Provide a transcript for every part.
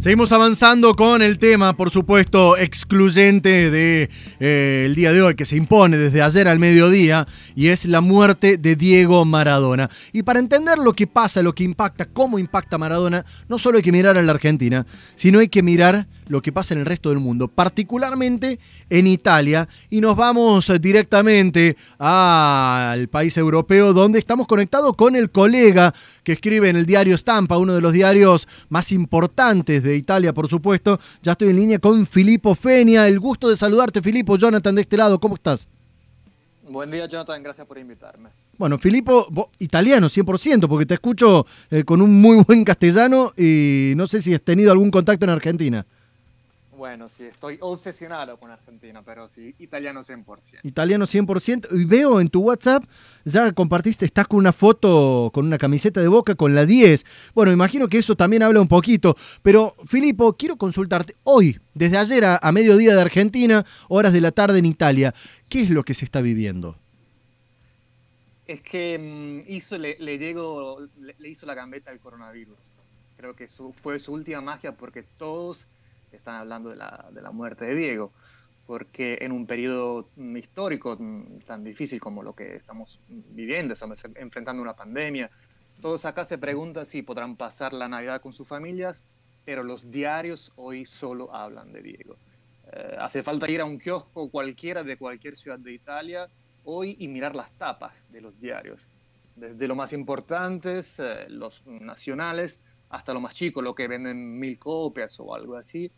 Seguimos avanzando con el tema, por supuesto, excluyente del de, eh, día de hoy, que se impone desde ayer al mediodía, y es la muerte de Diego Maradona. Y para entender lo que pasa, lo que impacta, cómo impacta Maradona, no solo hay que mirar a la Argentina, sino hay que mirar lo que pasa en el resto del mundo, particularmente en Italia. Y nos vamos directamente al país europeo, donde estamos conectados con el colega que escribe en el diario Stampa, uno de los diarios más importantes de Italia, por supuesto. Ya estoy en línea con Filippo Fenia. El gusto de saludarte, Filippo. Jonathan, de este lado, ¿cómo estás? Buen día, Jonathan. Gracias por invitarme. Bueno, Filippo, italiano 100%, porque te escucho eh, con un muy buen castellano y no sé si has tenido algún contacto en Argentina. Bueno, sí, estoy obsesionado con Argentina, pero sí, italiano 100%. Italiano 100%. Y veo en tu WhatsApp, ya compartiste, estás con una foto, con una camiseta de boca con la 10. Bueno, imagino que eso también habla un poquito. Pero, Filippo, quiero consultarte hoy, desde ayer a, mediodía de Argentina, horas de la tarde en Italia, ¿qué es lo que se está viviendo? Es que mm, hizo, le, le, le, hizo la gambeta al coronavirus. Creo que fue su última magia porque todos están hablando de la, de la muerte de Diego, porque en un periodo histórico tan difícil como lo que estamos viviendo, estamos enfrentando una pandemia, todos acá se preguntan si podrán pasar la Navidad con sus familias, pero los diarios hoy solo hablan de Diego. Eh, hace falta ir a un kiosco cualquiera de cualquier ciudad de Italia hoy y mirar las tapas de los diarios, desde los más importantes, eh, los nacionales, hasta lo más chico, lo que venden mil copias o algo así,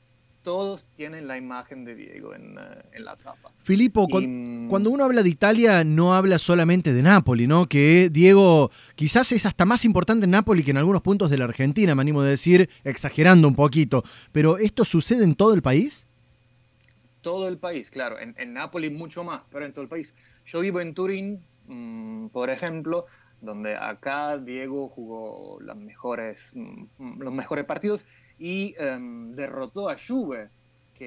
todos tienen la imagen de Diego en, eh, la tapa. Filippo, mm, cuando uno habla de Italia no habla solamente de Nápoli, ¿no? Que Diego quizás es hasta más importante en Nápoli que en algunos puntos de la Argentina, me animo a decir, exagerando un poquito. Pero ¿esto sucede en todo el país? Todo el país, claro. En, en Nápoli mucho más, pero en todo el país. Yo vivo en Turín, mm, por ejemplo, donde acá Diego jugó las mejores, mm, los mejores partidos y em, derrotó a Juve.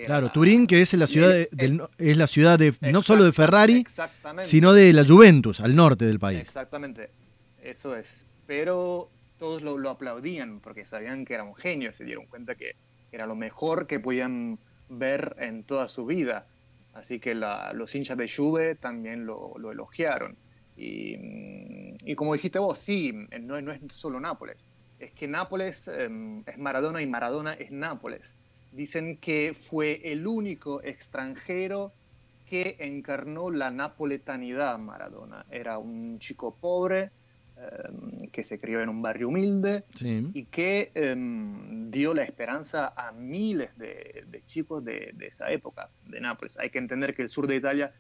claro, Turín, que es la ciudad, de, es la ciudad de no solo de Ferrari, sino de la Juventus, al norte del país. Exactamente, eso es. Pero todos lo, aplaudían porque sabían que era un genio, se dieron cuenta que era lo mejor que podían ver en toda su vida. Así que los hinchas de Juve también lo, lo elogiaron. Mm, y, como dijiste vos, sí, no, no, es solo Nápoles, es que Nápoles em, es Maradona y Maradona es Nápoles. Dicen que fue el único extranjero que encarnó la napoletanidad Maradona. Era un chico pobre em, que se crió en un barrio humilde y que em, dio la esperanza a miles de, chicos de, esa época, de Nápoles. Hay que entender que el sur de Italia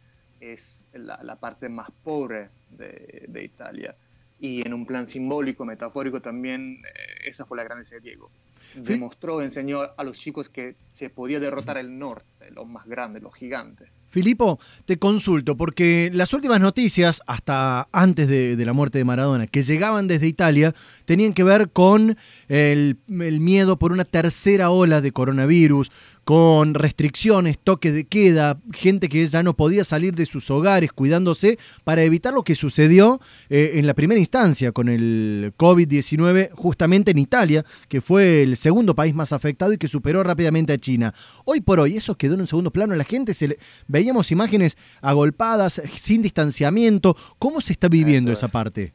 es la, parte más pobre de, Italia. Y en un plan simbólico, metafórico también, eh, esa fue la grandeza de Diego. Demostró, enseñó a los chicos que se podía derrotar el norte, los más grandes, los gigantes. Filipo, te consulto, porque las últimas noticias, hasta antes de, la muerte de Maradona, que llegaban desde Italia, tenían que ver con el, miedo por una tercera ola de coronavirus, con restricciones, toque de queda, gente que ya no podía salir de sus hogares cuidándose para evitar lo que sucedió eh, en la primera instancia con el COVID-19 justamente en Italia, que fue el segundo país más afectado y que superó rápidamente a China. Hoy por hoy eso quedó en un segundo plano, la gente se le... veíamos imágenes agolpadas, sin distanciamiento, ¿cómo se está viviendo esa parte?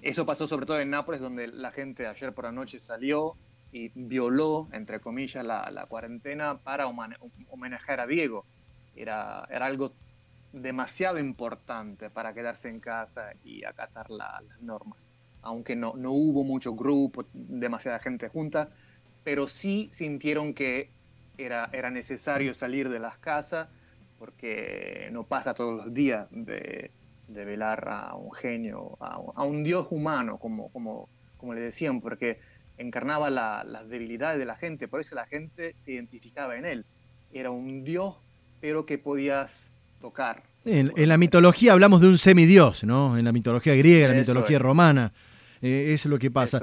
Eso pasó sobre todo en Nápoles, donde la gente ayer por la noche salió y violó, entre comillas, la, cuarentena para homenajear a Diego. Era, era algo demasiado importante para quedarse en casa y acatar las normas. Aunque no, no hubo mucho grupo, demasiada gente junta, pero sí sintieron que era, era necesario salir de las casas porque no pasa todos los días de, de velar a un genio, a, a, un dios humano, como, como, como le decían, porque encarnaba las debilidades de la gente, por eso la gente se identificaba en él. Era un dios, pero que podías tocar. En, la mitología hablamos de un semidios, ¿no? En la mitología griega, en la mitología romana, eh, es lo que pasa.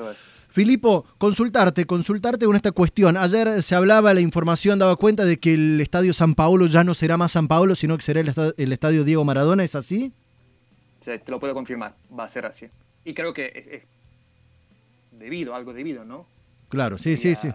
Filipo, consultarte, consultarte con esta cuestión. Ayer se hablaba, la información daba cuenta de que el Estadio San Paolo ya no será más San Paolo, sino que será el, Estadio Diego Maradona, ¿es así? Sí, te lo puedo confirmar, va a ser así. Y creo que es, debido, algo debido, ¿no? Claro, sí, sí, sí.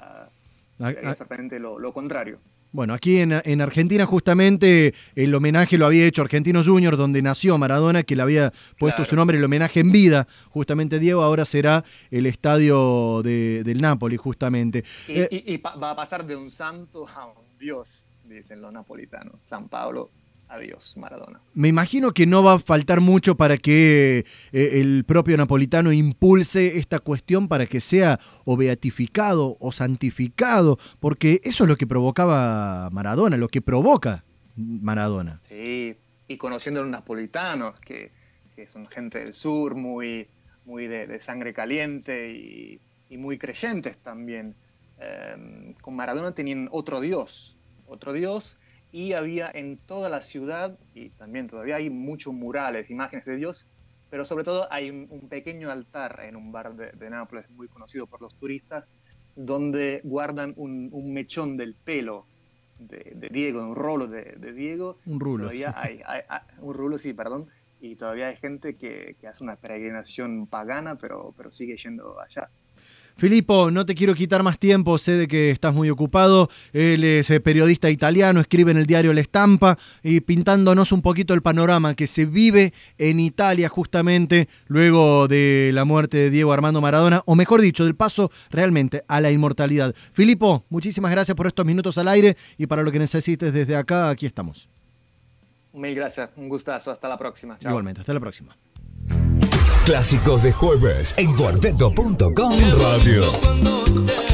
exactamente lo, contrario. Bueno, aquí en, Argentina justamente el homenaje lo había hecho Argentinos Juniors, donde nació Maradona, que le había puesto su nombre, el homenaje en vida, justamente Diego, ahora será el estadio del Napoli, justamente. Y, y va a pasar de un santo a un dios, dicen los napolitanos, San Pablo Adiós, Maradona. Me imagino que no va a faltar mucho para que eh, el propio napolitano impulse esta cuestión para que sea o beatificado o santificado, porque eso es lo que provocaba Maradona, lo que provoca Maradona. Sí, y conociendo a los napolitanos, que, son gente del sur, muy, muy de, sangre caliente y, muy creyentes también. Eh, con Maradona tenían otro Dios, otro Dios y había en toda la ciudad, y también todavía hay muchos murales, imágenes de Dios, pero sobre todo hay un, pequeño altar en un bar de, Nápoles muy conocido por los turistas, donde guardan un, mechón del pelo de, Diego, un rolo de, Diego. Un rulo. Todavía hay, un rulo, sí, perdón. Y todavía hay gente que, que hace una peregrinación pagana, pero, pero sigue yendo allá. Filipo, no te quiero quitar más tiempo, sé de que estás muy ocupado. Él es eh, periodista italiano, escribe en el diario La Estampa y pintándonos un poquito el panorama que se vive en Italia justamente luego de la muerte de Diego Armando Maradona, o mejor dicho, del paso realmente a la inmortalidad. Filipo, muchísimas gracias por estos minutos al aire y para lo que necesites desde acá, aquí estamos. Mil gracias, un gustazo, hasta la próxima. Igualmente, hasta la próxima. Clásicos de jueves en cuarteto.com Radio.